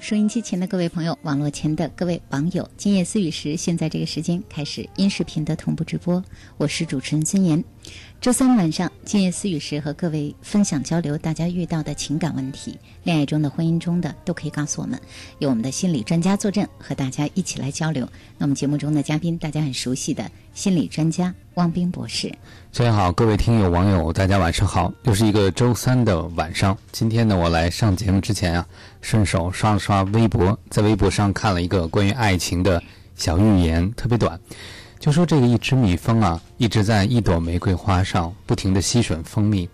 收音机前的各位朋友，网络前的各位网友，今夜思雨时，现在这个时间开始音视频的同步直播，我是主持人孙岩。周三晚上，今夜思雨时和各位分享交流大家遇到的情感问题，恋爱中的、婚姻中的，都可以告诉我们，有我们的心理专家坐镇，和大家一起来交流。那我们节目中的嘉宾，大家很熟悉的心理专家汪斌博士。大家好，各位听友网友，大家晚上好，又是一个周三的晚上。今天呢，我来上节目之前啊，顺手刷了刷微博，在微博上看了一个关于爱情的小寓言，特别短，就说这个一只蜜蜂啊，一直在一朵玫瑰花上不停地吸吮蜂蜜。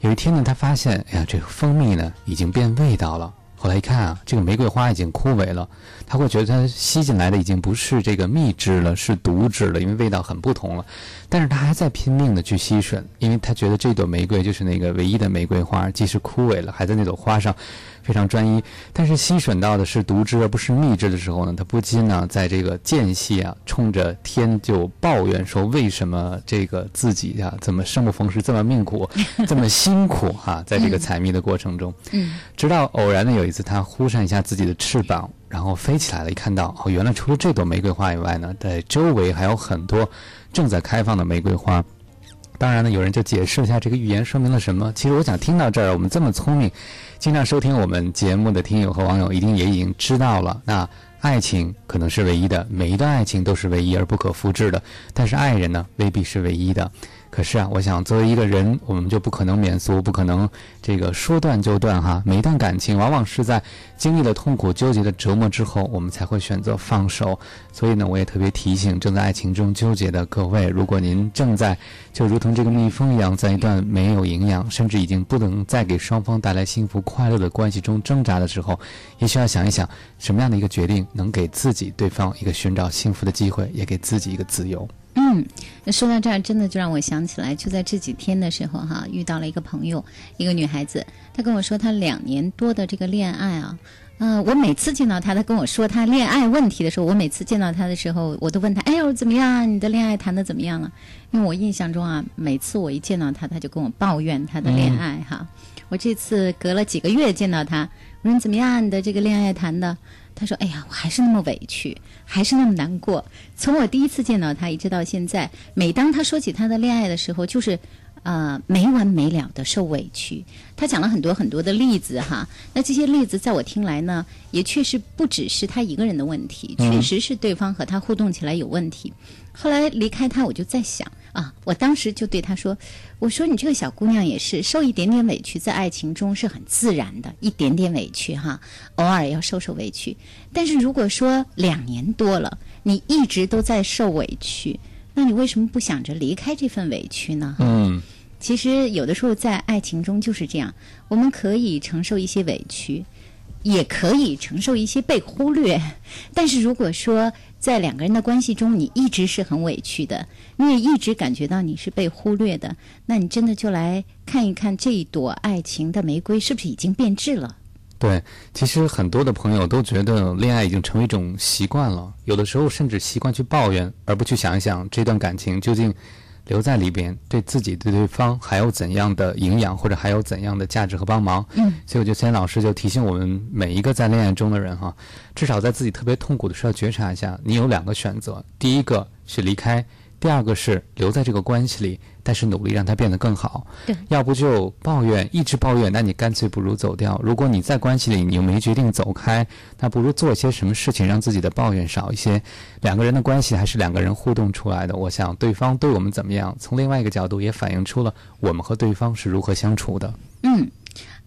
有一天呢，他发现，哎呀，这个蜂蜜呢已经变味道了。后来一看啊，这个玫瑰花已经枯萎了，他会觉得它吸进来的已经不是这个蜜汁了，是毒汁了，因为味道很不同了。但是他还在拼命的去吸吮，因为他觉得这朵玫瑰就是那个唯一的玫瑰花，即使枯萎了，还在那朵花上非常专一。但是吸吮到的是毒汁而不是蜜汁的时候呢，他不禁呢在这个间隙啊，冲着天就抱怨说：为什么这个自己呀、怎么生不逢时这么命苦，这么辛苦哈、在这个采蜜的过程中，嗯，直到偶然的有一次，他忽扇一下自己的翅膀，然后飞起来了，一看到哦，原来除了这朵玫瑰花以外呢，在周围还有很多正在开放的玫瑰花。当然呢，有人就解释一下这个预言说明了什么。其实我想听到这儿，我们这么聪明，经常收听我们节目的听友和网友一定也已经知道了。那爱情可能是唯一的，每一段爱情都是唯一而不可复制的，但是爱人呢，未必是唯一的。可是啊，我想作为一个人，我们就不可能免俗，不可能这个说断就断哈。每一段感情，往往是在经历了痛苦、纠结的折磨之后，我们才会选择放手。所以呢，我也特别提醒正在爱情中纠结的各位，如果您正在就如同这个蜜蜂一样，在一段没有营养，甚至已经不能再给双方带来幸福快乐的关系中挣扎的时候，也需要想一想，什么样的一个决定能给自己、对方一个寻找幸福的机会，也给自己一个自由。嗯，那说到这儿，真的就让我想起来，就在这几天的时候哈，遇到了一个朋友，一个女孩子，她跟我说她两年多的这个恋爱啊，嗯、我每次见到她，她跟我说她恋爱问题的时候，我每次见到她的时候，我都问她，哎呦怎么样啊？你的恋爱谈的怎么样了？因为我印象中啊，每次我一见到她，她就跟我抱怨她的恋爱哈。我这次隔了几个月见到她，我说你怎么样？你的这个恋爱谈的？他说：“哎呀，我还是那么委屈，还是那么难过。从我第一次见到他一直到现在，每当他说起他的恋爱的时候，就是，呃，没完没了的受委屈。他讲了很多很多的例子哈，那这些例子在我听来呢，也确实不只是他一个人的问题，确实是对方和他互动起来有问题。后来离开他，我就在想啊，我当时就对他说：“我说你这个小姑娘也是受一点点委屈，在爱情中是很自然的，一点点委屈哈，偶尔要受受委屈。但是如果说两年多了，你一直都在受委屈，那你为什么不想着离开这份委屈呢？嗯，其实有的时候在爱情中就是这样，我们可以承受一些委屈，也可以承受一些被忽略。但是如果说在两个人的关系中，你一直是很委屈的，你也一直感觉到你是被忽略的，那你真的就来看一看这一朵爱情的玫瑰是不是已经变质了？对，其实很多的朋友都觉得恋爱已经成为一种习惯了，有的时候甚至习惯去抱怨，而不去想一想这段感情究竟留在里边，对自己对对方还有怎样的营养，或者还有怎样的价值和帮忙。嗯，所以我觉得千老师就提醒我们每一个在恋爱中的人哈，至少在自己特别痛苦的时候觉察一下，你有两个选择，第一个是离开，第二个是留在这个关系里，但是努力让它变得更好。对，要不就抱怨，一直抱怨，那你干脆不如走掉。如果你在关系里你又没决定走开，那不如做些什么事情让自己的抱怨少一些。两个人的关系还是两个人互动出来的，我想对方对我们怎么样，从另外一个角度也反映出了我们和对方是如何相处的。嗯，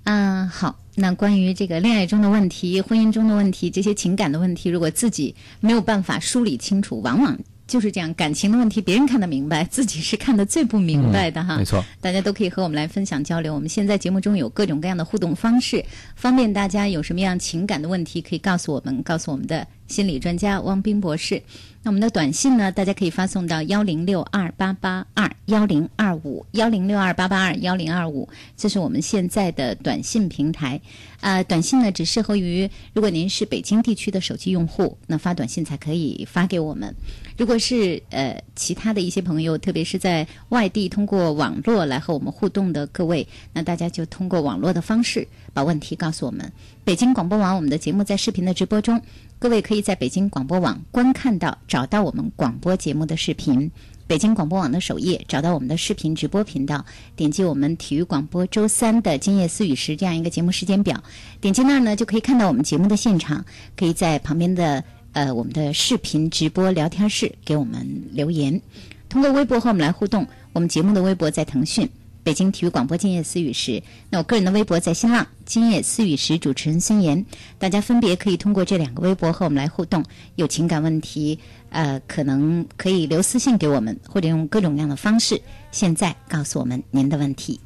嗯，好。那关于这个恋爱中的问题、婚姻中的问题、这些情感的问题，如果自己没有办法梳理清楚，往往就是这样。感情的问题，别人看得明白，自己是看得最不明白的哈。没错，大家都可以和我们来分享交流。我们现在节目中有各种各样的互动方式，方便大家有什么样情感的问题，可以告诉我们，告诉我们的心理专家汪斌博士。那我们的短信呢，大家可以发送到幺零六二八八二幺零二五幺零六二八八二幺零二五，这是我们现在的短信平台。呃，短信呢只适合于如果您是北京地区的手机用户，那发短信才可以发给我们。如果是呃其他的一些朋友，特别是在外地通过网络来和我们互动的各位，那大家就通过网络的方式把问题告诉我们。北京广播网我们的节目在视频的直播中，各位可以在北京广播网观看到找到我们广播节目的视频。北京广播网的首页找到我们的视频直播频道，点击我们体育广播周三的今夜思雨时这样一个节目时间表，点击那儿呢就可以看到我们节目的现场，可以在旁边的呃我们的视频直播聊天室给我们留言，通过微博和我们来互动。我们节目的微博在腾讯。北京体育广播《今夜思雨时》，那我个人的微博在新浪《今夜思雨时》，主持人孙岩，大家分别可以通过这两个微博和我们来互动。有情感问题，呃，可能可以留私信给我们，或者用各种各样的方式，现在告诉我们您的问题。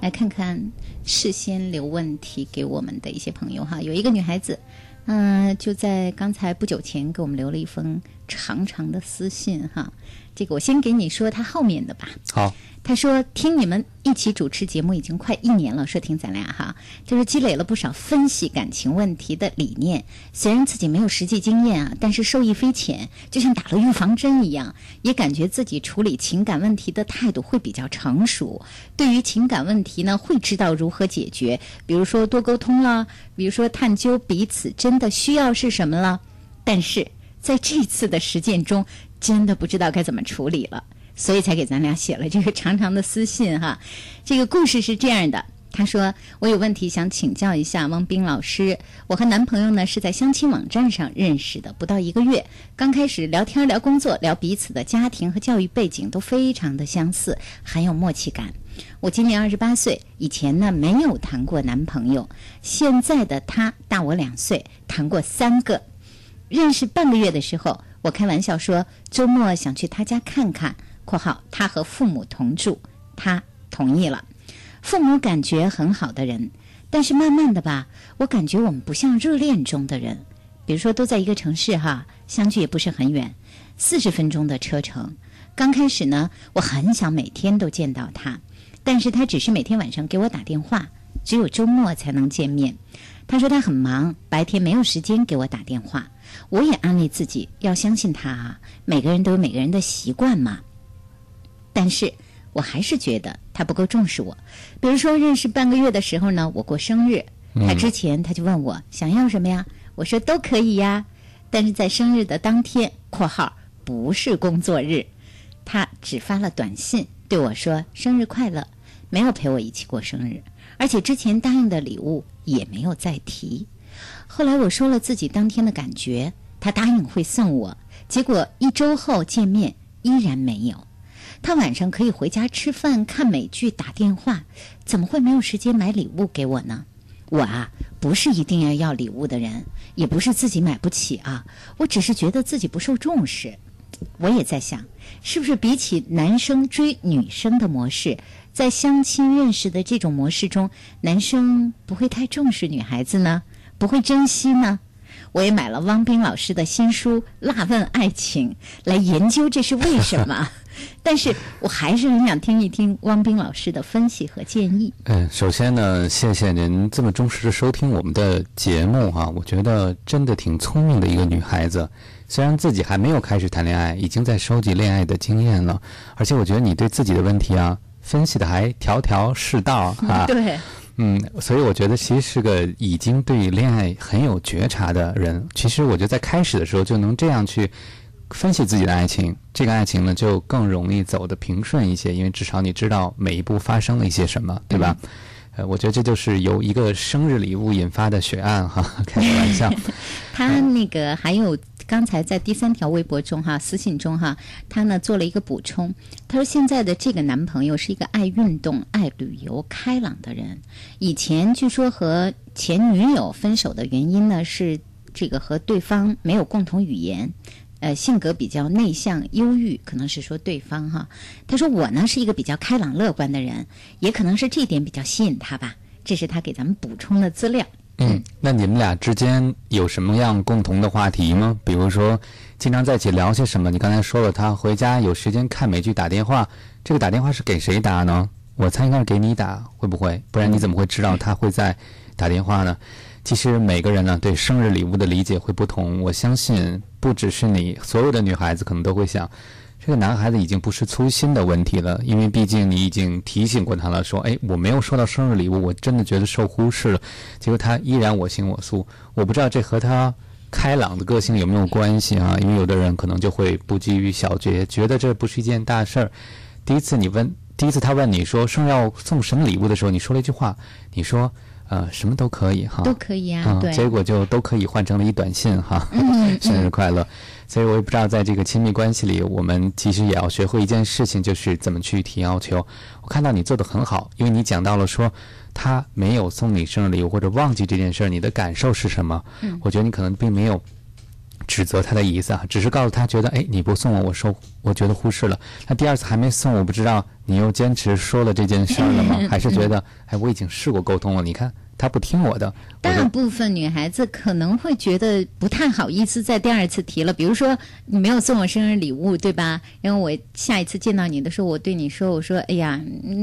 来看看事先留问题给我们的一些朋友哈，有一个女孩子，嗯、就在刚才不久前给我们留了一封长长的私信哈。这个我先给你说他后面的吧。好，他说：“听你们一起主持节目已经快一年了，说听咱俩哈，就是积累了不少分析感情问题的理念。虽然自己没有实际经验啊，但是受益匪浅，就像打了预防针一样，也感觉自己处理情感问题的态度会比较成熟。对于情感问题呢，会知道如何解决，比如说多沟通啦，比如说探究彼此真真的需要是什么了。”但是在这次的实践中，真的不知道该怎么处理了，所以才给咱俩写了这个长长的私信哈。这个故事是这样的。他说：“我有问题想请教一下汪冰老师。我和男朋友呢是在相亲网站上认识的，不到一个月，刚开始聊天聊工作，聊彼此的家庭和教育背景都非常的相似，很有默契感。我今年二十八岁，以前呢没有谈过男朋友，现在的他大我两岁，谈过三个。认识半个月的时候，我开玩笑说周末想去他家看看（括号他和父母同住），他同意了。”父母感觉很好的人，但是慢慢的吧，我感觉我们不像热恋中的人。比如说都在一个城市哈，相距也不是很远，四十分钟的车程。刚开始呢，我很想每天都见到他，但是他只是每天晚上给我打电话，只有周末才能见面。他说他很忙，白天没有时间给我打电话。我也安慰自己要相信他啊，每个人都有每个人的习惯嘛。但是。我还是觉得他不够重视我。比如说，认识半个月的时候呢，我过生日，他之前他就问我想要什么呀？我说都可以呀。但是在生日的当天（括号不是工作日），他只发了短信对我说生日快乐，没有陪我一起过生日，而且之前答应的礼物也没有再提。后来我说了自己当天的感觉，他答应会送我，结果一周后见面依然没有。他晚上可以回家吃饭、看美剧、打电话，怎么会没有时间买礼物给我呢？我啊，不是一定要要礼物的人，也不是自己买不起啊，我只是觉得自己不受重视。我也在想，是不是比起男生追女生的模式，在相亲认识的这种模式中，男生不会太重视女孩子呢？不会珍惜呢？我也买了汪冰老师的新书《辣问爱情》，来研究这是为什么。但是我还是很想听一听汪冰老师的分析和建议。嗯，首先呢，谢谢您这么忠实的收听我们的节目哈，我觉得真的挺聪明的一个女孩子。虽然自己还没有开始谈恋爱，已经在收集恋爱的经验了，而且我觉得你对自己的问题啊分析的还条条是道啊。对。嗯，所以我觉得其实是个已经对恋爱很有觉察的人。其实我觉得在开始的时候就能这样去。分析自己的爱情，这个爱情呢就更容易走得平顺一些，因为至少你知道每一步发生了一些什么，对吧？呃，我觉得这就是由一个生日礼物引发的血案哈，开个玩笑。他那个还有刚才在第三条微博中哈，私信中哈，他呢做了一个补充，他说现在的这个男朋友是一个爱运动、爱旅游、开朗的人，以前据说和前女友分手的原因呢是这个和对方没有共同语言。呃，性格比较内向、忧郁，可能是说对方哈。他说我呢是一个比较开朗、乐观的人，也可能是这一点比较吸引他吧。这是他给咱们补充的资料。嗯，那你们俩之间有什么样共同的话题吗？比如说，经常在一起聊些什么？你刚才说了，他回家有时间看美剧、打电话。这个打电话是给谁打呢？我猜应该是给你打，会不会？不然你怎么会知道他会在打电话呢？其实每个人呢对生日礼物的理解会不同，我相信不只是你，所有的女孩子可能都会想，这个男孩子已经不是粗心的问题了，因为毕竟你已经提醒过他了，说，哎，我没有收到生日礼物，我真的觉得受忽视了，结果他依然我行我素，我不知道这和他开朗的个性有没有关系啊？因为有的人可能就会不拘于小节，觉得这不是一件大事儿。第一次你问，第一次他问你说生日要送什么礼物的时候，你说了一句话，你说。呃，什么都可以哈，都可以啊，对，结果就都可以换成了一短信哈，生日快乐。所以我也不知道，在这个亲密关系里，我们其实也要学会一件事情，就是怎么去提要求。我看到你做的很好，因为你讲到了说他没有送你生日礼物或者忘记这件事儿，你的感受是什么？嗯，我觉得你可能并没有指责他的意思啊，只是告诉他觉得，哎，你不送我，我说我觉得忽视了。他第二次还没送，我不知道你又坚持说了这件事儿了吗？还是觉得，哎，我已经试过沟通了，你看。他不听我的，大部分女孩子可能会觉得不太好意思再第二次提了。比如说，你没有送我生日礼物，对吧？然后我下一次见到你的时候，我对你说：“我说，哎呀，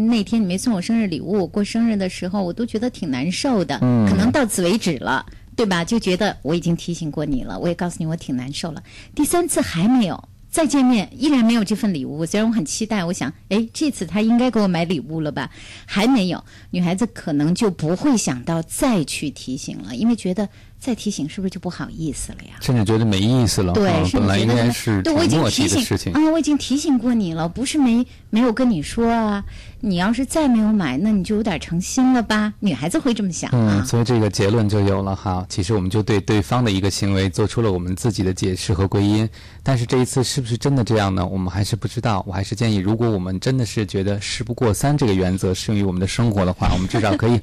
那天你没送我生日礼物，我过生日的时候我都觉得挺难受的。可能到此为止了，对吧？就觉得我已经提醒过你了，我也告诉你我挺难受了。第三次还没有。”再见面依然没有这份礼物，虽然我很期待，我想，哎，这次他应该给我买礼物了吧？还没有，女孩子可能就不会想到再去提醒了，因为觉得再提醒是不是就不好意思了呀？甚至觉得没意思了。对啊，本来应该是对我已经挺默契提醒的事情。啊，我已经提醒过你了，不是没没有跟你说啊。你要是再没有买，那你就有点诚心了吧？女孩子会这么想啊嗯，。所以这个结论就有了哈。其实我们就对对方的一个行为做出了我们自己的解释和归因，但是这一次是不是真的这样呢？我们还是不知道。我还是建议，如果我们真的是觉得事不过三这个原则适用于我们的生活的话，我们至少可以。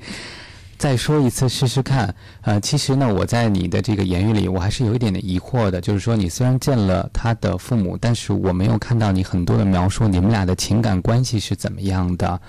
再说一次试试看，呃，其实呢，我在你的这个言语里，我还是有一点点疑惑的，就是说，你虽然见了他的父母，但是我没有看到你很多的描述，你们俩的情感关系是怎么样的？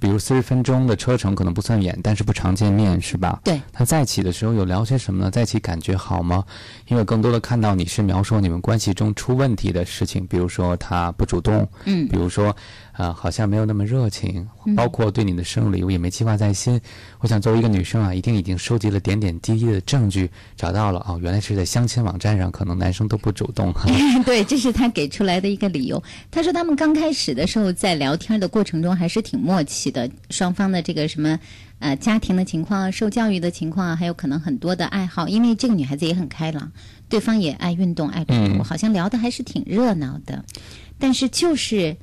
比如四十分钟的车程可能不算远，但是不常见面，是吧？对。他在一起的时候有聊些什么呢？在一起感觉好吗？因为更多的看到你是描述你们关系中出问题的事情，比如说他不主动，嗯比如说，呃，好像没有那么热情，包括对你的生日礼物也没计划在心。我想作为一个女生啊，一定已经收集了点点滴滴的证据，找到了哦，原来是在相亲网站上，可能男生都不主动。对，这是他给出来的一个理由。他说他们刚开始的时候，在聊天的过程中还是挺默契的，双方的这个什么呃家庭的情况、受教育的情况，还有可能很多的爱好。因为这个女孩子也很开朗，对方也爱运动、爱读书，嗯好像聊的还是挺热闹的。但是就是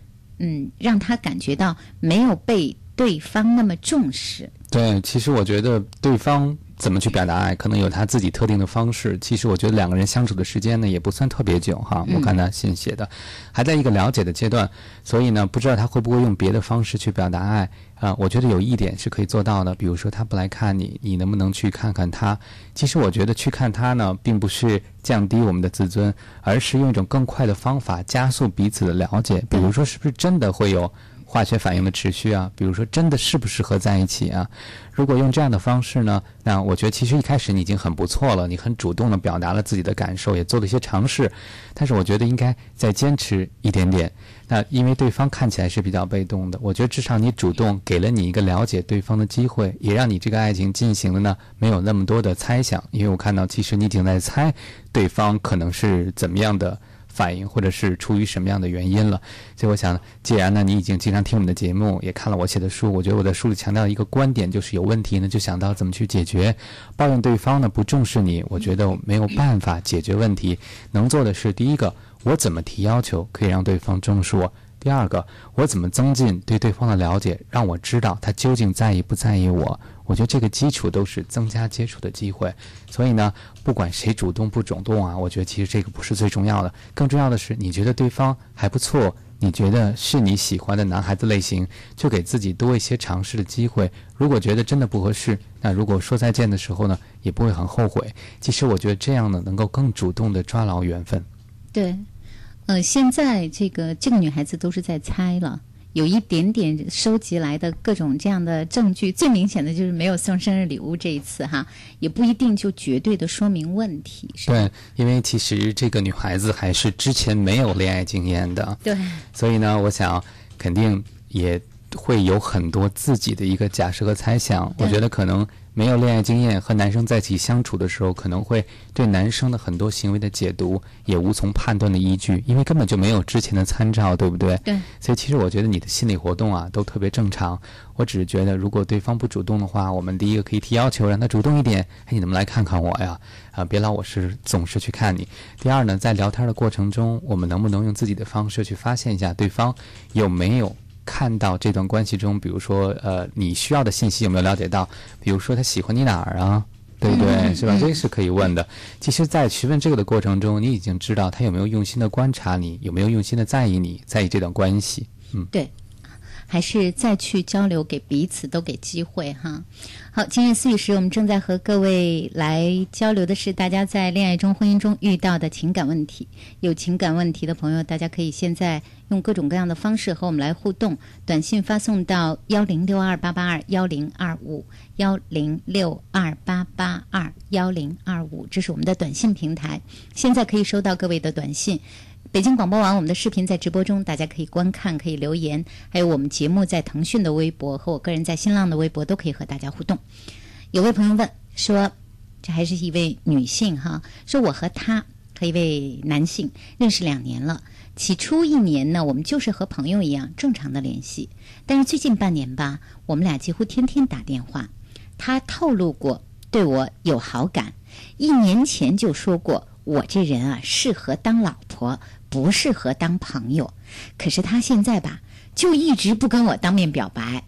嗯，让他感觉到没有被对方那么重视。对，其实我觉得对方怎么去表达爱，可能有他自己特定的方式。其实我觉得两个人相处的时间呢，也不算特别久哈。我看他信写的，还在一个了解的阶段，所以呢，不知道他会不会用别的方式去表达爱啊、我觉得有一点是可以做到的，比如说他不来看你，你能不能去看看他？其实我觉得去看他呢，并不是降低我们的自尊，而是用一种更快的方法加速彼此的了解。比如说，是不是真的会有？化学反应的持续啊，比如说真的适不适合在一起啊？如果用这样的方式呢，那我觉得其实一开始你已经很不错了，你很主动的表达了自己的感受，也做了一些尝试，但是我觉得应该再坚持一点点。那因为对方看起来是比较被动的，我觉得至少你主动给了你一个了解对方的机会，也让你这个爱情进行的呢没有那么多的猜想，因为我看到其实你已经在猜对方可能是怎么样的。反应，或者是出于什么样的原因了。所以我想，既然呢你已经经常听我们的节目，也看了我写的书，我觉得我的书里强调一个观点，就是有问题呢就想到怎么去解决。抱怨对方呢不重视你，我觉得没有办法解决问题。能做的是，第一个，我怎么提要求可以让对方重视我。第二个，我怎么增进对对方的了解，让我知道他究竟在意不在意我？我觉得这个基础都是增加接触的机会。所以呢，不管谁主动不主动啊，我觉得其实这个不是最重要的，更重要的是你觉得对方还不错，你觉得是你喜欢的男孩子类型，就给自己多一些尝试的机会。如果觉得真的不合适，那如果说再见的时候呢，也不会很后悔。其实我觉得这样呢，能够更主动的抓牢缘分。对，呃，现在这个这个女孩子都是在猜了。有一点点收集来的各种这样的证据，最明显的就是没有送生日礼物这一次哈，也不一定就绝对的说明问题，是吧？对，因为其实这个女孩子还是之前没有恋爱经验的，对，所以呢，我想肯定也会有很多自己的一个假设和猜想。我觉得可能没有恋爱经验和男生在一起相处的时候，可能会对男生的很多行为的解读也无从判断的依据，因为根本就没有之前的参照，对不对？对。所以其实我觉得你的心理活动啊都特别正常。我只是觉得，如果对方不主动的话，我们第一个可以提要求，让他主动一点。哎，你能不能来看看我呀？啊，别老我是总是去看你。第二呢，在聊天的过程中，我们能不能用自己的方式去发现一下对方有没有看到这段关系中，比如说呃你需要的信息有没有了解到？比如说他喜欢你哪儿啊？对不对？是吧？这是可以问的。其实，在询问这个的过程中，你已经知道他有没有用心的观察你，有没有用心的在意你，在意这段关系。嗯，对。还是再去交流，给彼此都给机会哈。好，今日思语时，我们正在和各位来交流的是大家在恋爱中、婚姻中遇到的情感问题。有情感问题的朋友，大家可以现在用各种各样的方式和我们来互动。短信发送到幺零六二八八二幺零二五幺零六二八八二幺零二五，这是我们的短信平台。现在可以收到各位的短信。北京广播网，我们的视频在直播中，大家可以观看，可以留言，还有我们节目在腾讯的微博和我个人在新浪的微博都可以和大家互动。有位朋友问说，这还是一位女性哈，说我和他和一位男性认识两年了，起初一年呢，我们就是和朋友一样正常的联系，但是最近半年吧，我们俩几乎天天打电话，他透露过对我有好感，一年前就说过我这人啊适合当老婆，不适合当朋友。可是他现在吧，就一直不跟我当面表白，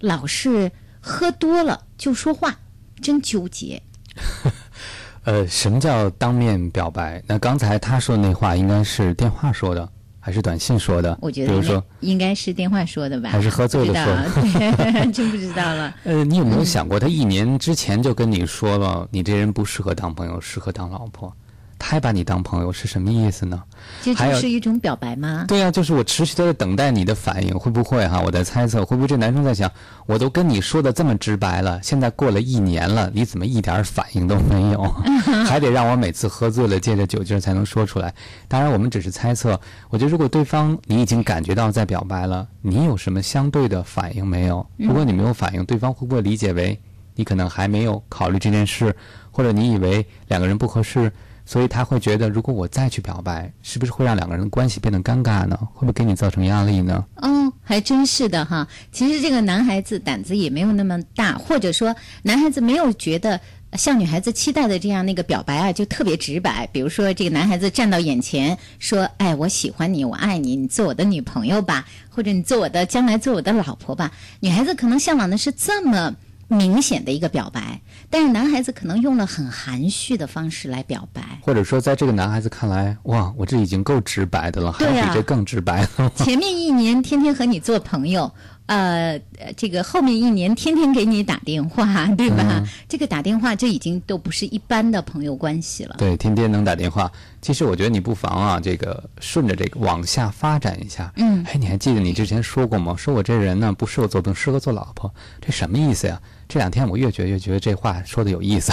老是喝多了就说话，真纠结。呃，什么叫当面表白？那刚才他说的那话应该是电话说的，还是短信说的？我觉得应该比如说，应该是电话说的吧，还是喝醉了说的 真不知道了。呃，你有没有想过，他一年之前就跟你说了，你这人不适合当朋友，适合当老婆，他还把你当朋友，是什么意思呢？这是一种表白吗？对呀、就是我持续的在等待你的反应，会不会哈？我在猜测，会不会这男生在想，我都跟你说的这么直白了，现在过了一年了，你怎么一点反应都没有？还得让我每次喝醉了借着酒劲儿才能说出来。当然，我们只是猜测。我觉得，如果对方你已经感觉到在表白了，你有什么相对的反应没有？如果你没有反应，对方会不会理解为你可能还没有考虑这件事，或者你以为两个人不合适？所以他会觉得，如果我再去表白，是不是会让两个人的关系变得尴尬呢？会不会给你造成压力呢？哦，还真是的哈。其实这个男孩子胆子也没有那么大，或者说男孩子没有觉得像女孩子期待的这样那个表白啊，就特别直白。比如说这个男孩子站到眼前说：“哎，我喜欢你，我爱你，你做我的女朋友吧，或者你做我的将来做我的老婆吧。”女孩子可能向往的是这么明显的一个表白，但是男孩子可能用了很含蓄的方式来表白。或者说，在这个男孩子看来，哇，我这已经够直白的了，还比这更直白了。前面一年天天和你做朋友，呃，呃这个后面一年天天给你打电话，对吧？嗯这个打电话这已经都不是一般的朋友关系了。对，天天能打电话。其实我觉得你不妨啊，这个顺着这个往下发展一下。嗯哎，你还记得你之前说过吗？说我这人呢不适合做朋友，适合做老婆，这什么意思呀？这两天我越觉得越觉得这话说的有意思。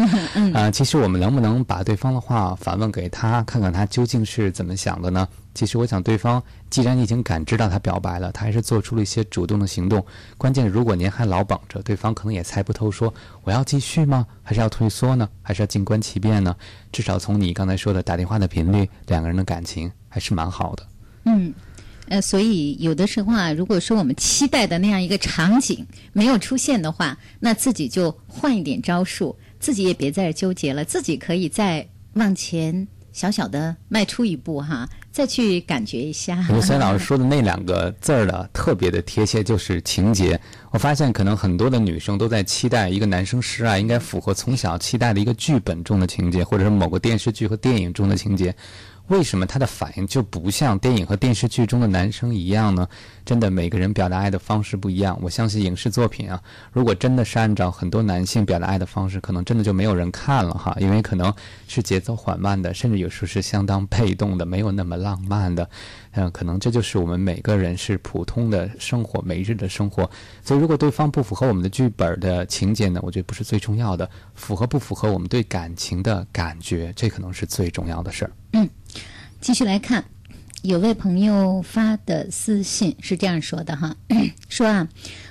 啊、其实我们能不能把对方的话反问给他，看看他究竟是怎么想的呢？其实我想，对方既然已经感知到他表白了，他还是做出了一些主动的行动。关键，如果您还老绑着，对方可能也猜不透说，我要继续吗？还是要退缩呢？还是要静观其变呢？至少从你刚才说的打电话的频率，两个人的感情还是蛮好的。嗯，呃，所以有的时候啊，如果说我们期待的那样一个场景没有出现的话，那自己就换一点招数，自己也别在这纠结了，自己可以再往前小小的迈出一步哈，再去感觉一下。我觉得孙老师 说的那两个字儿呢，特别的贴切，就是情节。我发现可能很多的女生都在期待一个男生示爱应该符合从小期待的一个剧本中的情节，或者是某个电视剧和电影中的情节。为什么他的反应就不像电影和电视剧中的男生一样呢？真的，每个人表达爱的方式不一样。我相信影视作品啊，如果真的是按照很多男性表达爱的方式，可能真的就没有人看了哈，因为可能是节奏缓慢的，甚至有时候是相当被动的，没有那么浪漫的。嗯，可能这就是我们每个人是普通的生活，每日的生活。所以，如果对方不符合我们的剧本的情节呢，我觉得不是最重要的，符合不符合我们对感情的感觉，这可能是最重要的事儿。嗯继续来看，有位朋友发的私信是这样说的哈，说啊，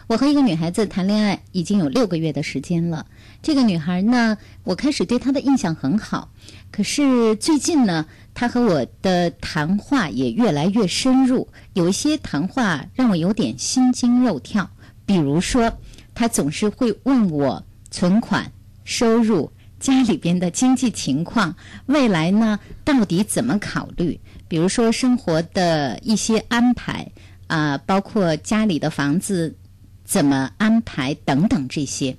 我和一个女孩子谈恋爱已经有六个月的时间了。这个女孩呢，我开始对她的印象很好，可是最近呢，她和我的谈话也越来越深入，有一些谈话让我有点心惊肉跳。比如说，她总是会问我存款、收入。家里边的经济情况，未来呢到底怎么考虑？比如说生活的一些安排啊、包括家里的房子怎么安排等等这些。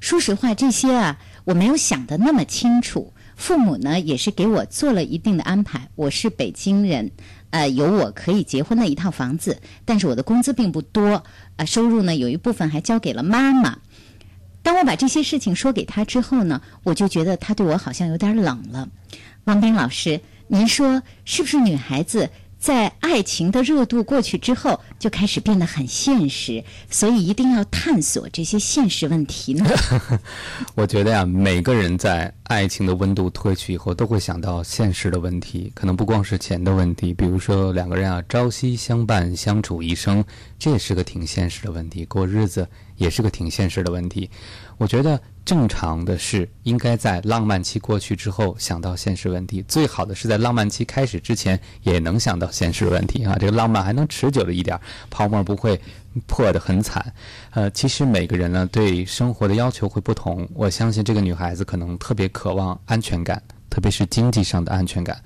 说实话，这些啊我没有想的那么清楚。父母呢也是给我做了一定的安排。我是北京人，呃，有我可以结婚的一套房子，但是我的工资并不多，啊、收入呢有一部分还交给了妈妈。当我把这些事情说给他之后呢，我就觉得他对我好像有点冷了。王斌老师，您说是不是女孩子在爱情的热度过去之后，就开始变得很现实，所以一定要探索这些现实问题呢？我觉得呀，每个人在爱情的温度褪去以后，都会想到现实的问题，可能不光是钱的问题，比如说两个人啊朝夕相伴，相处一生，这也是个挺现实的问题。过日子也是个挺现实的问题。我觉得正常的是应该在浪漫期过去之后想到现实问题，最好的是在浪漫期开始之前也能想到现实问题啊，这个浪漫还能持久的一点，泡沫不会破得很惨。呃，其实每个人呢对生活的要求会不同，我相信这个女孩子可能特别渴望安全感，特别是经济上的安全感。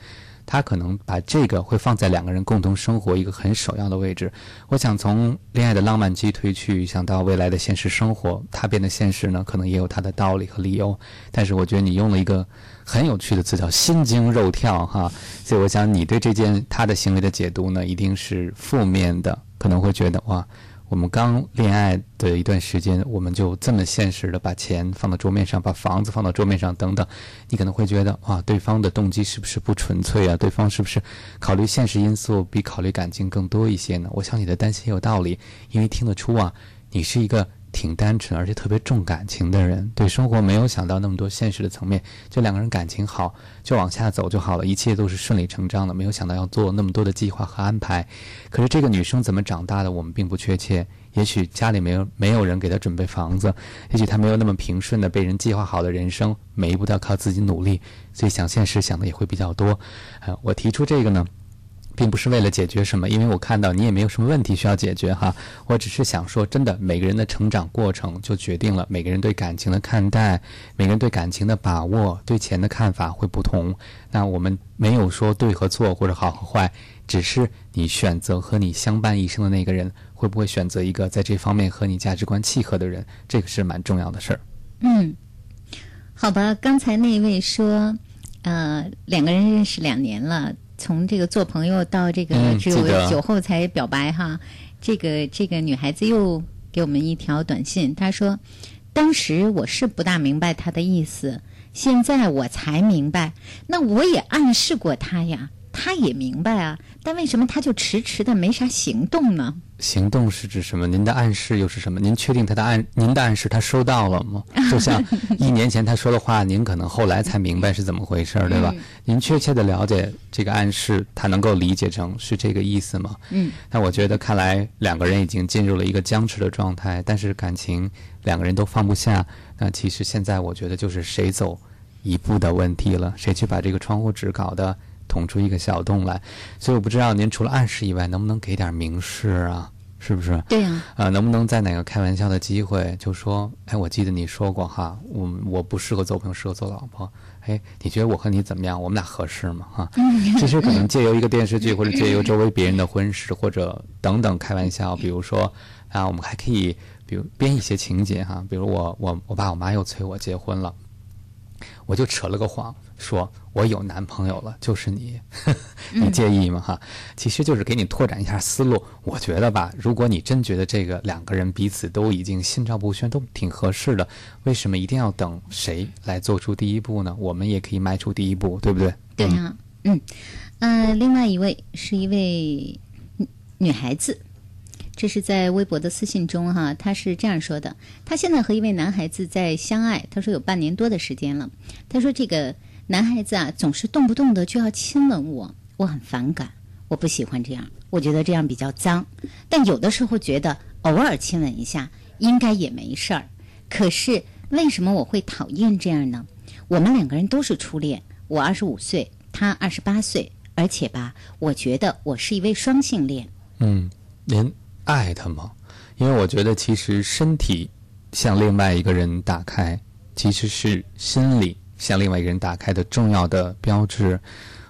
他可能把这个会放在两个人共同生活一个很首要的位置。我想从恋爱的浪漫期推去，想到未来的现实生活，它变得现实呢，可能也有它的道理和理由。但是我觉得你用了一个很有趣的词，叫心惊肉跳哈。所以我想你对这件他的行为的解读呢，一定是负面的，可能会觉得哇。我们刚恋爱的一段时间，我们就这么现实的把钱放到桌面上，把房子放到桌面上等等，你可能会觉得啊，对方的动机是不是不纯粹啊？对方是不是考虑现实因素比考虑感情更多一些呢？我想你的担心有道理，因为听得出啊，你是一个。挺单纯，而且特别重感情的人，对生活没有想到那么多现实的层面，就两个人感情好，就往下走就好了，一切都是顺理成章的，没有想到要做那么多的计划和安排。可是这个女生怎么长大的，我们并不确切。也许家里没有没有人给她准备房子，也许她没有那么平顺的被人计划好的人生，每一步都要靠自己努力，所以想现实想的也会比较多。呃，我提出这个呢。并不是为了解决什么，因为我看到你也没有什么问题需要解决哈。我只是想说，真的，每个人的成长过程就决定了每个人对感情的看待，每个人对感情的把握，对钱的看法会不同。那我们没有说对和错或者好和坏，只是你选择和你相伴一生的那个人，会不会选择一个在这方面和你价值观契合的人，这个是蛮重要的事儿。嗯，好吧，刚才那位说，呃，两个人认识两年了。从这个做朋友到这个只有酒后才表白哈，这个这个女孩子又给我们一条短信，她说：“当时我是不大明白他的意思，现在我才明白。那我也暗示过他呀，他也明白啊，但为什么他就迟迟的没啥行动呢？”行动是指什么？您的暗示又是什么？您确定他的暗您的暗示他收到了吗？就像一年前他说的话，您可能后来才明白是怎么回事，对吧？您确切的了解这个暗示，他能够理解成是这个意思吗？嗯。那我觉得看来两个人已经进入了一个僵持的状态，但是感情两个人都放不下。那其实现在我觉得就是谁走一步的问题了，谁去把这个窗户纸搞得。捅出一个小洞来，所以我不知道您除了暗示以外，能不能给点明示啊？是不是？对呀。啊，能不能在哪个开玩笑的机会就说，哎，我记得你说过哈，我我不适合做朋友，适合做老婆。哎，你觉得我和你怎么样？我们俩合适吗？哈，其实可能借由一个电视剧，或者借由周围别人的婚事，或者等等开玩笑，比如说啊，我们还可以，比如编一些情节哈，比如我我我爸我妈又催我结婚了。我就扯了个谎，说我有男朋友了，就是你，你介意吗？哈，其实就是给你拓展一下思路。我觉得吧，如果你真觉得这个两个人彼此都已经心照不宣，都挺合适的，为什么一定要等谁来做出第一步呢？我们也可以迈出第一步，对不对？对呀，嗯，呃，另外一位是一位女孩子。这是在微博的私信中哈，他是这样说的：他现在和一位男孩子在相爱，他说有半年多的时间了。他说这个男孩子啊，总是动不动的就要亲吻我，我很反感，我不喜欢这样，我觉得这样比较脏。但有的时候觉得偶尔亲吻一下应该也没事儿。可是为什么我会讨厌这样呢？我们两个人都是初恋，我二十五岁，他二十八岁，而且吧，我觉得我是一位双性恋。嗯，您。爱他吗？因为我觉得，其实身体向另外一个人打开，其实是心理向另外一个人打开的重要的标志。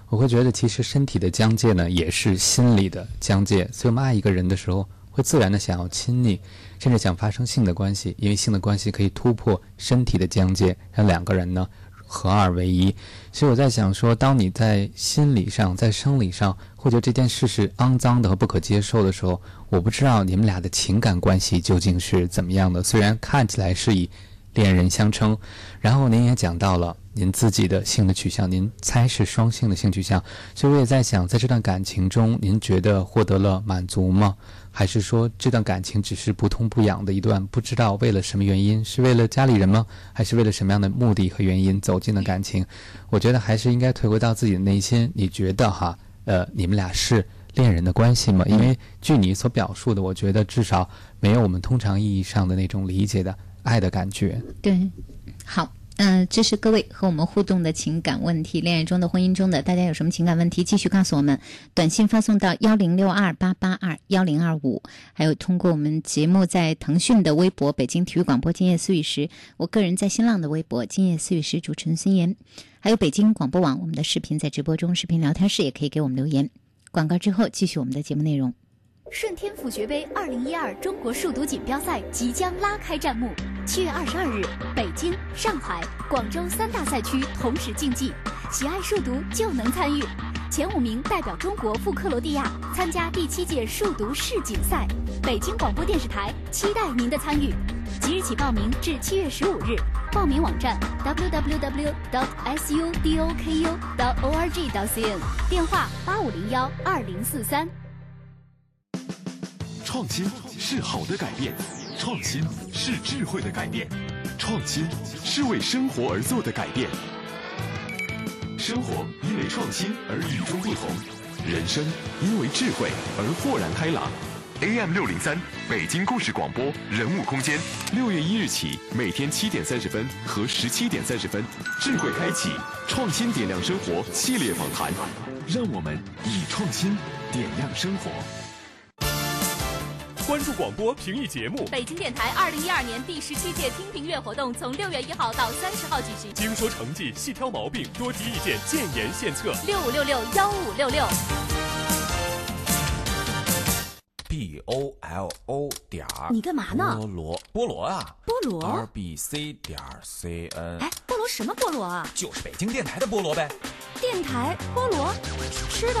我会觉得，其实身体的疆界呢，也是心理的疆界。所以，我们爱一个人的时候，会自然的想要亲密，甚至想发生性的关系，因为性的关系可以突破身体的疆界，让两个人呢。合二为一，所以我在想说，当你在心理上、在生理上，会觉得这件事是肮脏的和不可接受的时候，我不知道你们俩的情感关系究竟是怎么样的。虽然看起来是以恋人相称，然后您也讲到了您自己的性的取向，您猜是双性的性取向，所以我也在想，在这段感情中，您觉得获得了满足吗？还是说这段感情只是不痛不痒的一段？不知道为了什么原因，是为了家里人吗？还是为了什么样的目的和原因走进了感情？我觉得还是应该退回到自己的内心。你觉得哈？呃，你们俩是恋人的关系吗？因为据你所表述的，我觉得至少没有我们通常意义上的那种理解的爱的感觉。对，好。嗯，这是各位和我们互动的情感问题，恋爱中的、婚姻中的，大家有什么情感问题，继续告诉我们，短信发送到幺零六二八八二幺零二五，还有通过我们节目在腾讯的微博、北京体育广播《今夜思雨时》，我个人在新浪的微博《今夜思雨时》，主持人孙岩，还有北京广播网，我们的视频在直播中，视频聊天室也可以给我们留言。广告之后，继续我们的节目内容。顺天府学杯二零一二中国数独锦标赛即将拉开战幕，七月二十二日，北京、上海、广州三大赛区同时竞技，喜爱数独就能参与。前五名代表中国赴克罗地亚参加第七届数独世锦赛。北京广播电视台期待您的参与，即日起报名至七月十五日，报名网站 www.sudoku.org.cn，电话八五零幺二零四三。创新是好的改变，创新是智慧的改变，创新是为生活而做的改变。生活因为创新而与众不同，人生因为智慧而豁然开朗。AM 六零三，北京故事广播人物空间，六月一日起，每天七点三十分和十七点三十分，智慧开启，创新点亮生活系列访谈，让我们以创新点亮生活。关注广播评议节目。北京电台二零一二年第十七届听评月活动从六月一号到三十号举行。精说成绩，细挑毛病，多提意见，建言献策。六五六六幺五六六。b o l o 点儿。你干嘛呢？菠萝，菠萝啊。菠萝。r b c 点 c n。哎，菠萝什么菠萝啊？就是北京电台的菠萝呗。电台菠萝，吃的。